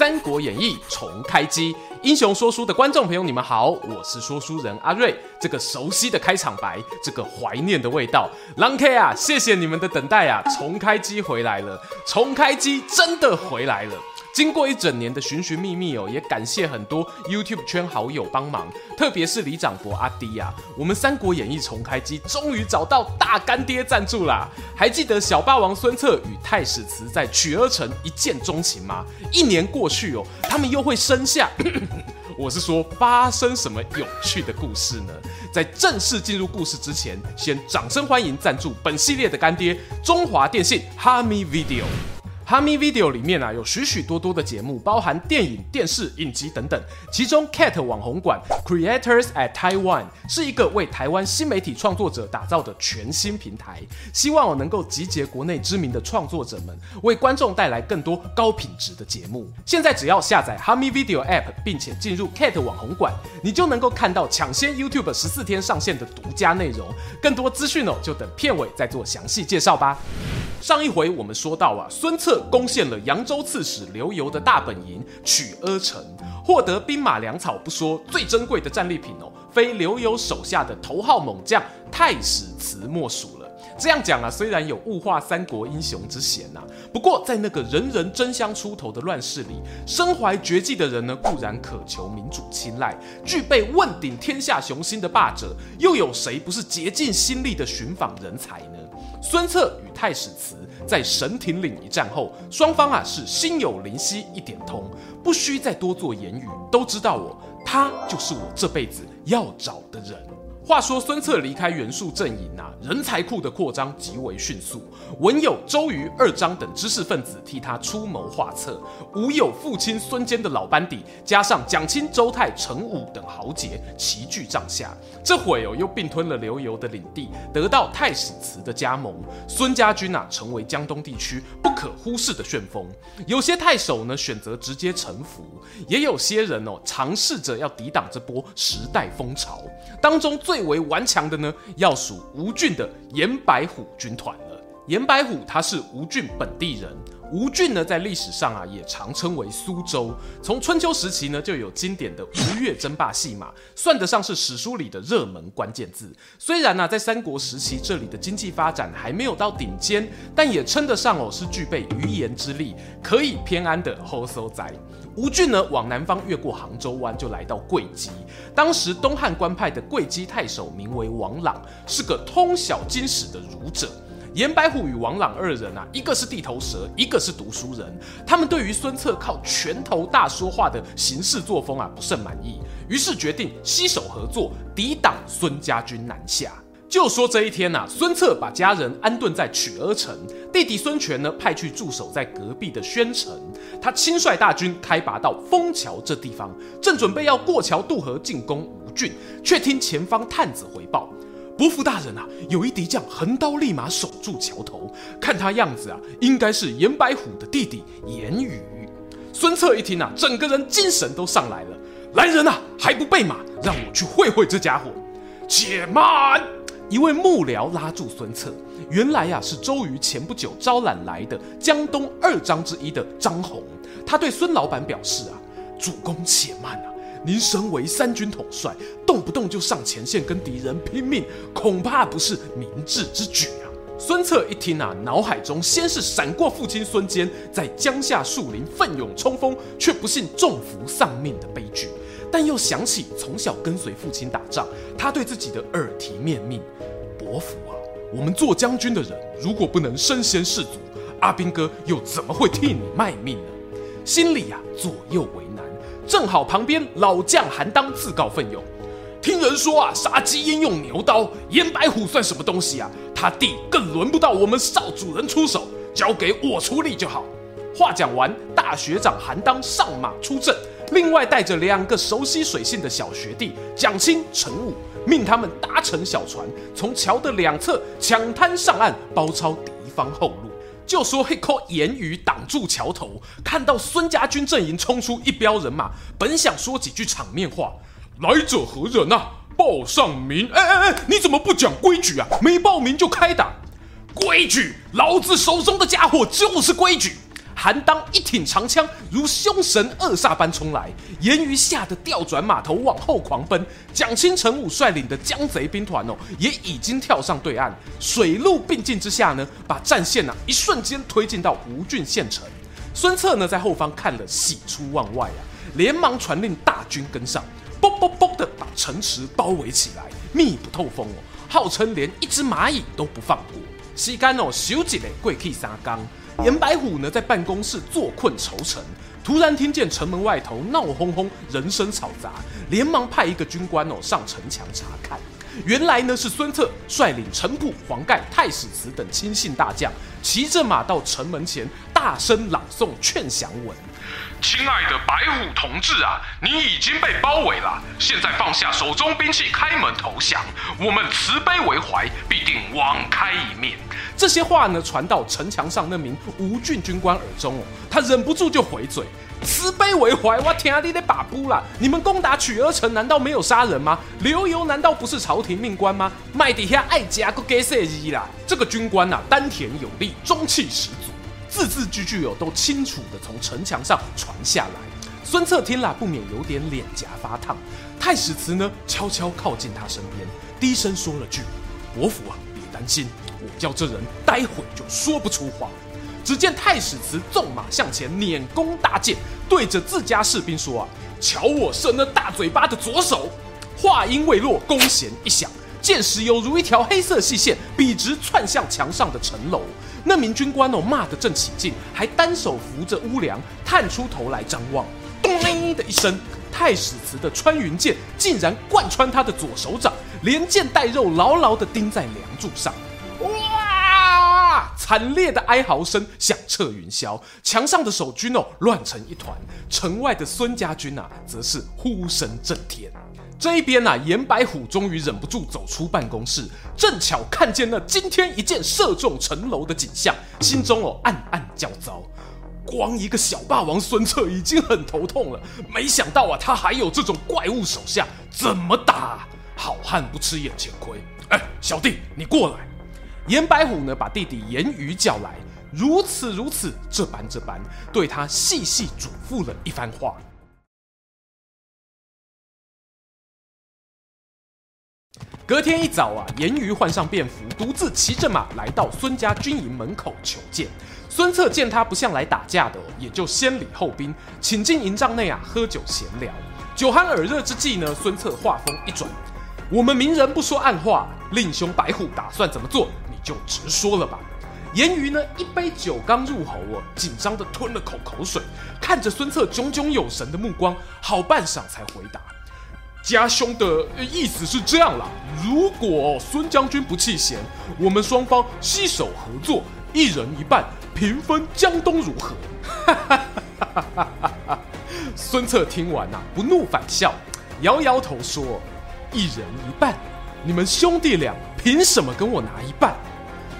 三国演义》重开机。英雄说书的观众朋友，你们好，我是说书人阿瑞。这个熟悉的开场白，这个怀念的味道，狼 K 啊，谢谢你们的等待啊，重开机回来了，重开机真的回来了。经过一整年的寻寻觅觅哦，也感谢很多 YouTube 圈好友帮忙，特别是李长伯阿迪呀，我们《三国演义》重开机，终于找到大干爹赞助啦！还记得小霸王孙策与太史慈在曲阿城一见钟情吗？一年过去哦，他们又会生下，我是说发生什么有趣的故事呢？在正式进入故事之前，先掌声欢迎赞助本系列的干爹中华电信哈密 Video。哈密 Video 里面啊，有许许多多的节目，包含电影、电视、影集等等。其中 Cat 网红馆 Creators at Taiwan 是一个为台湾新媒体创作者打造的全新平台，希望我能够集结国内知名的创作者们，为观众带来更多高品质的节目。现在只要下载哈密 Video App，并且进入 Cat 网红馆，你就能够看到抢先 YouTube 十四天上线的独家内容。更多资讯哦，就等片尾再做详细介绍吧。上一回我们说到啊，孙策攻陷了扬州刺史刘繇的大本营曲阿城，获得兵马粮草不说，最珍贵的战利品哦，非刘繇手下的头号猛将太史慈莫属了。这样讲啊，虽然有物化三国英雄之嫌呐，不过在那个人人争相出头的乱世里，身怀绝技的人呢，固然渴求民主青睐，具备问鼎天下雄心的霸者，又有谁不是竭尽心力的寻访人才呢？孙策与太史慈在神庭岭一战后，双方啊是心有灵犀一点通，不需再多做言语，都知道我，他就是我这辈子要找的人。话说孙策离开袁术阵营啊，人才库的扩张极为迅速。文有周瑜、二张等知识分子替他出谋划策，武有父亲孙坚的老班底，加上蒋钦、周泰、程武等豪杰齐聚帐下。这会哦，又并吞了刘繇的领地，得到太史慈的加盟。孙家军啊，成为江东地区不可忽视的旋风。有些太守呢，选择直接臣服；也有些人哦，尝试着要抵挡这波时代风潮。当中最最为顽强的呢，要数吴郡的严白虎军团了。严白虎他是吴郡本地人。吴郡呢，在历史上啊，也常称为苏州。从春秋时期呢，就有经典的吴越争霸戏码，算得上是史书里的热门关键字。虽然呢、在三国时期，这里的经济发展还没有到顶尖，但也称得上哦，是具备余盐之力，可以偏安的后所宅。吴郡呢，往南方越过杭州湾，就来到会稽。当时东汉官派的会稽太守名为王朗，是个通晓经史的儒者。严白虎与王朗二人啊，一个是地头蛇，一个是读书人。他们对于孙策靠拳头大说话的行事作风啊，不甚满意，于是决定携手合作，抵挡孙家军南下。就说这一天呐、啊，孙策把家人安顿在曲阿城，弟弟孙权呢，派去驻守在隔壁的宣城。他亲率大军开拔到枫桥这地方，正准备要过桥渡河进攻吴郡，却听前方探子回报。伯父大人啊，有一敌将横刀立马守住桥头，看他样子啊，应该是严白虎的弟弟严宇。孙策一听啊，整个人精神都上来了。来人啊，还不备马，让我去会会这家伙。且慢！一位幕僚拉住孙策，原来啊是周瑜前不久招揽来的江东二张之一的张宏。他对孙老板表示啊，主公且慢啊。您身为三军统帅，动不动就上前线跟敌人拼命，恐怕不是明智之举啊！孙策一听啊，脑海中先是闪过父亲孙坚在江夏树林奋勇冲锋，却不幸中伏丧命的悲剧，但又想起从小跟随父亲打仗，他对自己的耳提面命：伯父啊，我们做将军的人，如果不能身先士卒，阿兵哥又怎么会替你卖命呢？心里啊，左右为难。正好旁边老将韩当自告奋勇，听人说啊，杀鸡焉用牛刀，严白虎算什么东西啊？他弟更轮不到我们少主人出手，交给我处理就好。话讲完，大学长韩当上马出阵，另外带着两个熟悉水性的小学弟蒋钦、陈武，命他们搭乘小船，从桥的两侧抢滩上岸，包抄敌方后路。就说黑寇严舆挡住桥头，看到孙家军阵营冲出一彪人马，本想说几句场面话，来者何人啊？报上名。哎哎哎，你怎么不讲规矩啊？没报名就开打？规矩，老子手中的家伙就是规矩。韩当一挺长枪，如凶神恶煞般冲来，严舆吓得调转马头往后狂奔。蒋钦、陈武率领的江贼兵团哦，也已经跳上对岸，水陆并进之下呢，把战线呐、啊、一瞬间推进到吴郡县城。孙策呢在后方看了喜出望外啊，连忙传令大军跟上，嘣嘣嘣的把城池包围起来，密不透风哦，号称连一只蚂蚁都不放过。时间哦，休息嘞，过去三更。严白虎呢，在办公室坐困愁城，突然听见城门外头闹哄哄，人声嘈杂，连忙派一个军官哦上城墙查看。原来呢是孙策率领程普、黄盖、太史慈等亲信大将，骑着马到城门前，大声朗诵劝降文。亲爱的白虎同志啊，你已经被包围了，现在放下手中兵器，开门投降，我们慈悲为怀，必定网开一面。这些话呢，传到城墙上那名吴郡军官耳中哦，他忍不住就回嘴：“慈悲为怀，我听你的把布啦！你们攻打曲阿城，难道没有杀人吗？刘繇难道不是朝廷命官吗？麦底下爱家个给谁医啦？”这个军官呐、啊，丹田有力，中气十足。字字句句哦，都清楚地从城墙上传下来。孙策听了，不免有点脸颊发烫。太史慈呢，悄悄靠近他身边，低声说了句：“伯父啊，别担心，我叫这人待会就说不出话。”只见太史慈纵马向前，拈弓搭箭，对着自家士兵说：“啊，瞧我射那大嘴巴的左手！”话音未落，弓弦一响。箭矢犹如一条黑色细线，笔直窜向墙上的城楼。那名军官哦，骂得正起劲，还单手扶着屋梁，探出头来张望。咚的一声，太史慈的穿云箭竟然贯穿他的左手掌，连箭带肉牢牢地钉在梁柱上。哇！惨烈的哀嚎声响彻云霄，墙上的守军哦乱成一团，城外的孙家军啊，则是呼声震天。这一边啊，严白虎终于忍不住走出办公室，正巧看见那惊天一箭射中城楼的景象，心中哦暗暗焦躁。光一个小霸王孙策已经很头痛了，没想到啊，他还有这种怪物手下，怎么打？好汉不吃眼前亏。哎，小弟你过来。严白虎呢，把弟弟严舆叫来，如此如此，这般这般，对他细细嘱咐了一番话。隔天一早啊，严舆换上便服，独自骑着马来到孙家军营门口求见。孙策见他不像来打架的，也就先礼后兵，请进营帐内啊喝酒闲聊。酒酣耳热之际呢，孙策话锋一转：“我们明人不说暗话，令兄白虎打算怎么做，就直说了吧。”严舆呢，一杯酒刚入喉哦，紧张的吞了口口水，看着孙策炯炯有神的目光，好半晌才回答。家兄的意思是这样啦，如果孙将军不弃嫌，我们双方携手合作，一人一半，平分江东，如何？孙策听完呐、不怒反笑，摇摇头说：“一人一半，你们兄弟俩凭什么跟我拿一半？”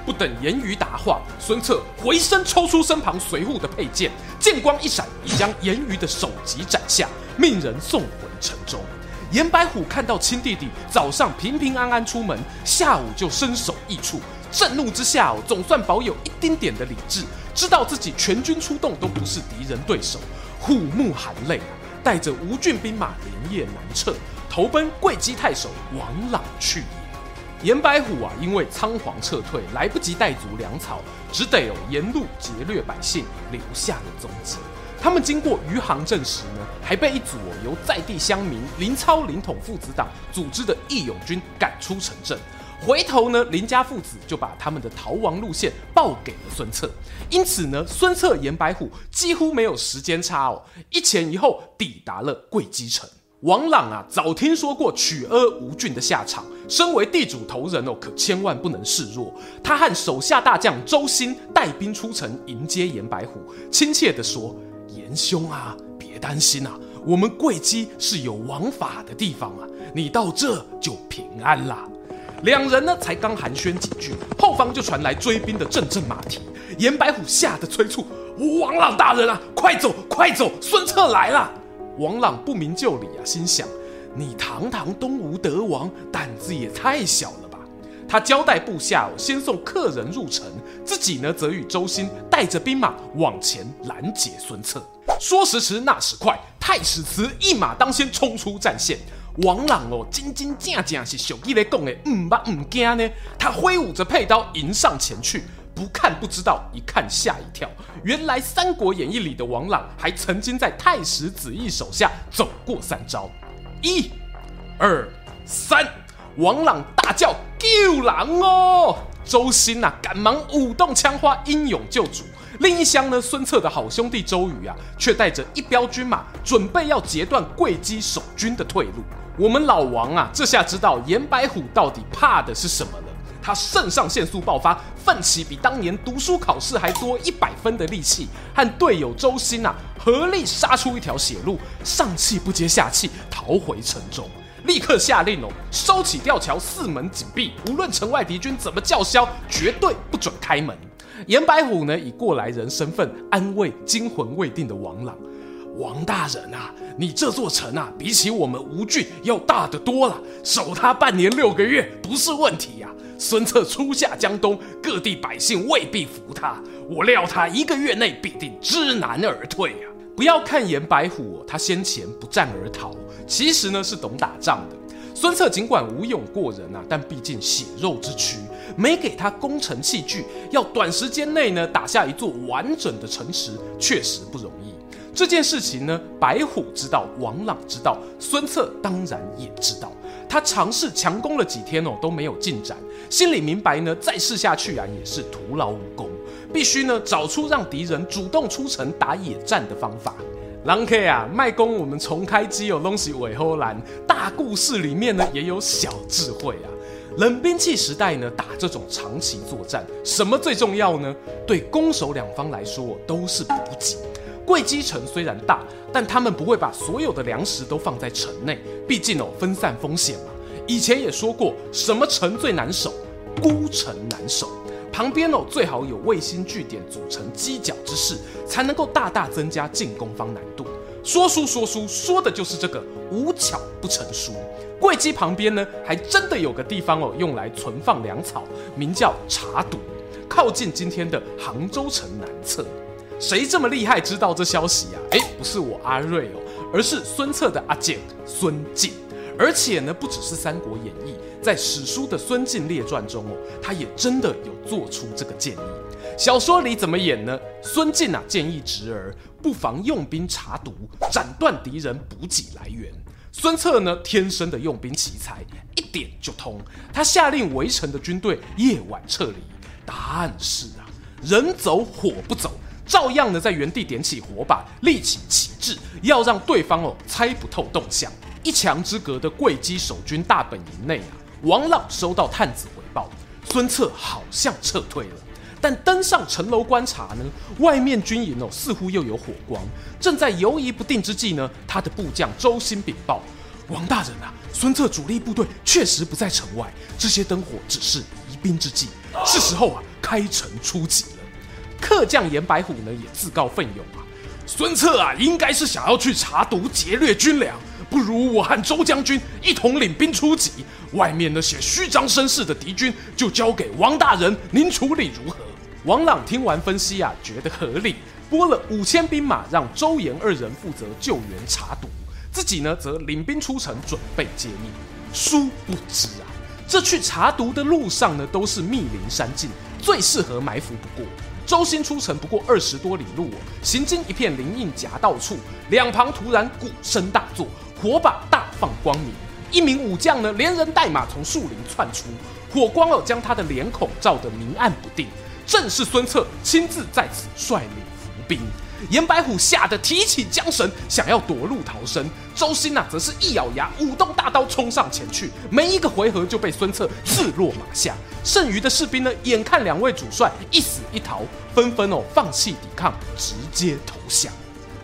不等严舆答话，孙策回身抽出身旁随护的佩剑，剑光一闪，已将严舆的首级斩下，命人送回城中。严白虎看到亲弟弟早上平平安安出门，下午就身首异处，震怒之下，总算保有一丁点的理智，知道自己全军出动都不是敌人对手，虎目含泪，带着吴郡兵马连夜南撤，投奔会稽太守王朗去。严白虎啊，因为仓皇撤退，来不及带足粮草，只得哦沿路劫掠百姓，留下了踪迹。他们经过余杭镇时呢，还被一组由在地乡民林操、林统父子党组织的义勇军赶出城镇。回头呢，林家父子就把他们的逃亡路线报给了孙策。因此呢，孙策、严白虎几乎没有时间差哦，一前一后抵达了桂基城。王朗啊，早听说过曲阿吴郡的下场，身为地主头人哦，可千万不能示弱。他和手下大将周兴带兵出城迎接严白虎，亲切地说。严兄啊，别担心啊，我们会稽是有王法的地方啊，你到这就平安啦。两人呢才刚寒暄几句，后方就传来追兵的阵阵马蹄。严白虎吓得催促：“王朗大人啊，快走快走，孙策来了！”王朗不明就里啊，心想：“你堂堂东吴德王，胆子也太小了吧？”他交代部下哦，先送客人入城，自己呢则与周兴带着兵马往前拦截孙策。说时迟，那时快，太史慈一马当先冲出战线。王朗哦，真真正正是小鸡来讲的，唔怕唔惊呢。他挥舞着佩刀迎上前去，不看不知道，一看吓一跳。原来《三国演义》里的王朗还曾经在太史子义手下走过三招。一、二、三，王朗大叫：“救郎哦！”周兴啊，赶忙舞动枪花，英勇救主。另一厢呢，孙策的好兄弟周瑜啊，却带着一彪军马，准备要截断会稽守军的退路。我们老王啊，这下知道严白虎到底怕的是什么了。他肾上腺素爆发，奋起比当年读书考试还多一百分的力气，和队友周兴啊合力杀出一条血路，上气不接下气逃回城中，立刻下令哦，收起吊桥，四门紧闭，无论城外敌军怎么叫嚣，绝对不准开门。严白虎呢，以过来人身份安慰惊魂未定的王朗。王大人啊，你这座城啊，比起我们吴郡要大得多了，守他半年六个月不是问题呀、啊。孙策初下江东，各地百姓未必服他，我料他一个月内必定知难而退啊。不要看颜白虎、哦，他先前不战而逃，其实呢是懂打仗的。孙策尽管武勇过人啊，但毕竟血肉之躯，没给他攻城器具，要短时间内呢打下一座完整的城池，确实不容易。这件事情呢，白虎知道，王朗知道，孙策当然也知道。他尝试强攻了几天哦，都没有进展，心里明白呢，再试下去啊也是徒劳无功，必须呢找出让敌人主动出城打野战的方法。狼 K 啊，麦攻我们重开机有东西尾后拦，大故事里面呢也有小智慧啊。冷兵器时代呢，打这种长期作战，什么最重要呢？对攻守两方来说都是补给。贵基城虽然大，但他们不会把所有的粮食都放在城内，毕竟哦分散风险嘛。以前也说过，什么城最难守？孤城难守。旁边哦最好有卫星据点组成犄角之势，才能够大大增加进攻方难度。说书说书说的就是这个，无巧不成书。贵基旁边呢，还真的有个地方哦，用来存放粮草，名叫茶堵，靠近今天的杭州城南侧。谁这么厉害知道这消息呀、啊？诶，不是我阿瑞哦，而是孙策的阿健孙敬。而且呢，不只是《三国演义》，在史书的《孙敬列传》中哦，他也真的有做出这个建议。小说里怎么演呢？孙敬啊建议侄儿不妨用兵查毒，斩断敌人补给来源。孙策呢天生的用兵奇才，一点就通。他下令围城的军队夜晚撤离。但是啊，人走火不走。照样呢，在原地点起火把，立起旗帜，要让对方哦猜不透动向。一墙之隔的会稽守军大本营内啊，王朗收到探子回报，孙策好像撤退了。但登上城楼观察呢，外面军营哦似乎又有火光。正在犹疑不定之际呢，他的部将周兴禀报：王大人啊，孙策主力部队确实不在城外，这些灯火只是疑兵之计，是时候啊开城出击。客将严白虎呢也自告奋勇啊，孙策啊应该是想要去查毒劫掠军粮，不如我和周将军一同领兵出击，外面那些虚张声势的敌军就交给王大人您处理如何？王朗听完分析啊，觉得合理，拨了五千兵马让周延二人负责救援查毒，自己呢则领兵出城准备接应。殊不知啊，这去查毒的路上呢都是密林山径，最适合埋伏不过。周兴出城不过二十多里路哦，行经一片林荫夹道处，两旁突然鼓声大作，火把大放光明。一名武将呢，连人带马从树林窜出，火光哦将他的脸孔照得明暗不定。正是孙策亲自在此率领伏兵。严白虎吓得提起缰绳，想要夺路逃生。周兴啊，则是一咬牙，舞动大刀冲上前去，没一个回合就被孙策刺落马下。剩余的士兵呢，眼看两位主帅一死一逃，纷纷哦放弃抵抗，直接投降。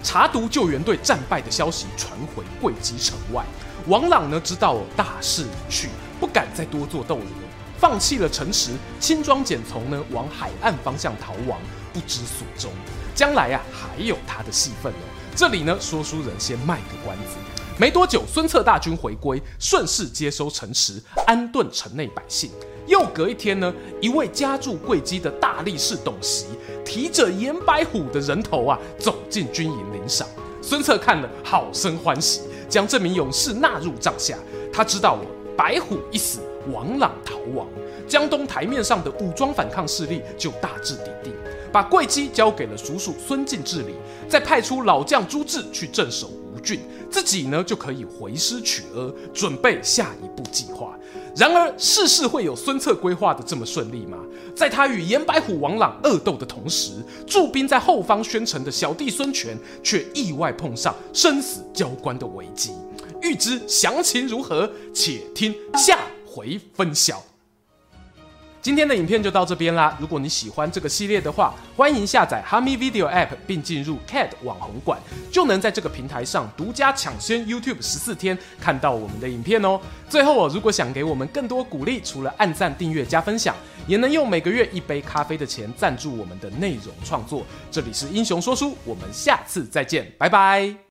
查毒救援队战败的消息传回会稽城外，王朗呢知道大势已去，不敢再多做逗留，放弃了城池，轻装简从呢往海岸方向逃亡，不知所终。将来啊还有他的戏份哦。这里呢说书人先卖个关子。没多久，孙策大军回归，顺势接收城池，安顿城内百姓。又隔一天呢，一位家住会稽的大力士董袭，提着严白虎的人头啊，走进军营领赏。孙策看了，好生欢喜，将这名勇士纳入帐下。他知道了，白虎一死，王朗逃亡，江东台面上的武装反抗势力就大致底定，把桂姬交给了叔叔孙敬治理，再派出老将朱治去镇守吴。郡自己呢就可以回师取阿，准备下一步计划。然而事事会有孙策规划的这么顺利吗？在他与严白虎、王朗恶斗的同时，驻兵在后方宣城的小弟孙权却意外碰上生死交关的危机。欲知详情如何，且听下回分晓。今天的影片就到这边啦！如果你喜欢这个系列的话，欢迎下载哈密 Video App 并进入 CAD 网红馆，就能在这个平台上独家抢先 YouTube 十四天看到我们的影片哦。最后哦，如果想给我们更多鼓励，除了按赞、订阅、加分享，也能用每个月一杯咖啡的钱赞助我们的内容创作。这里是英雄说书，我们下次再见，拜拜。